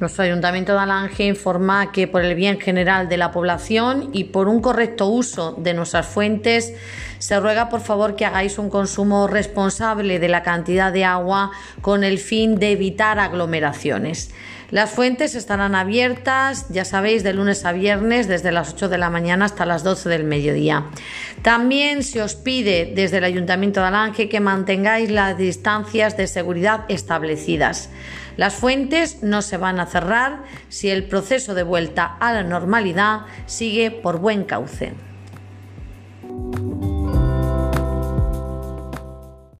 Nuestro Ayuntamiento de Alange informa que por el bien general de la población y por un correcto uso de nuestras fuentes, se ruega por favor que hagáis un consumo responsable de la cantidad de agua con el fin de evitar aglomeraciones. Las fuentes estarán abiertas, ya sabéis, de lunes a viernes desde las 8 de la mañana hasta las 12 del mediodía. También se os pide desde el Ayuntamiento de Alange que mantengáis las distancias de seguridad establecidas. Las fuentes no se van a cerrar si el proceso de vuelta a la normalidad sigue por buen cauce.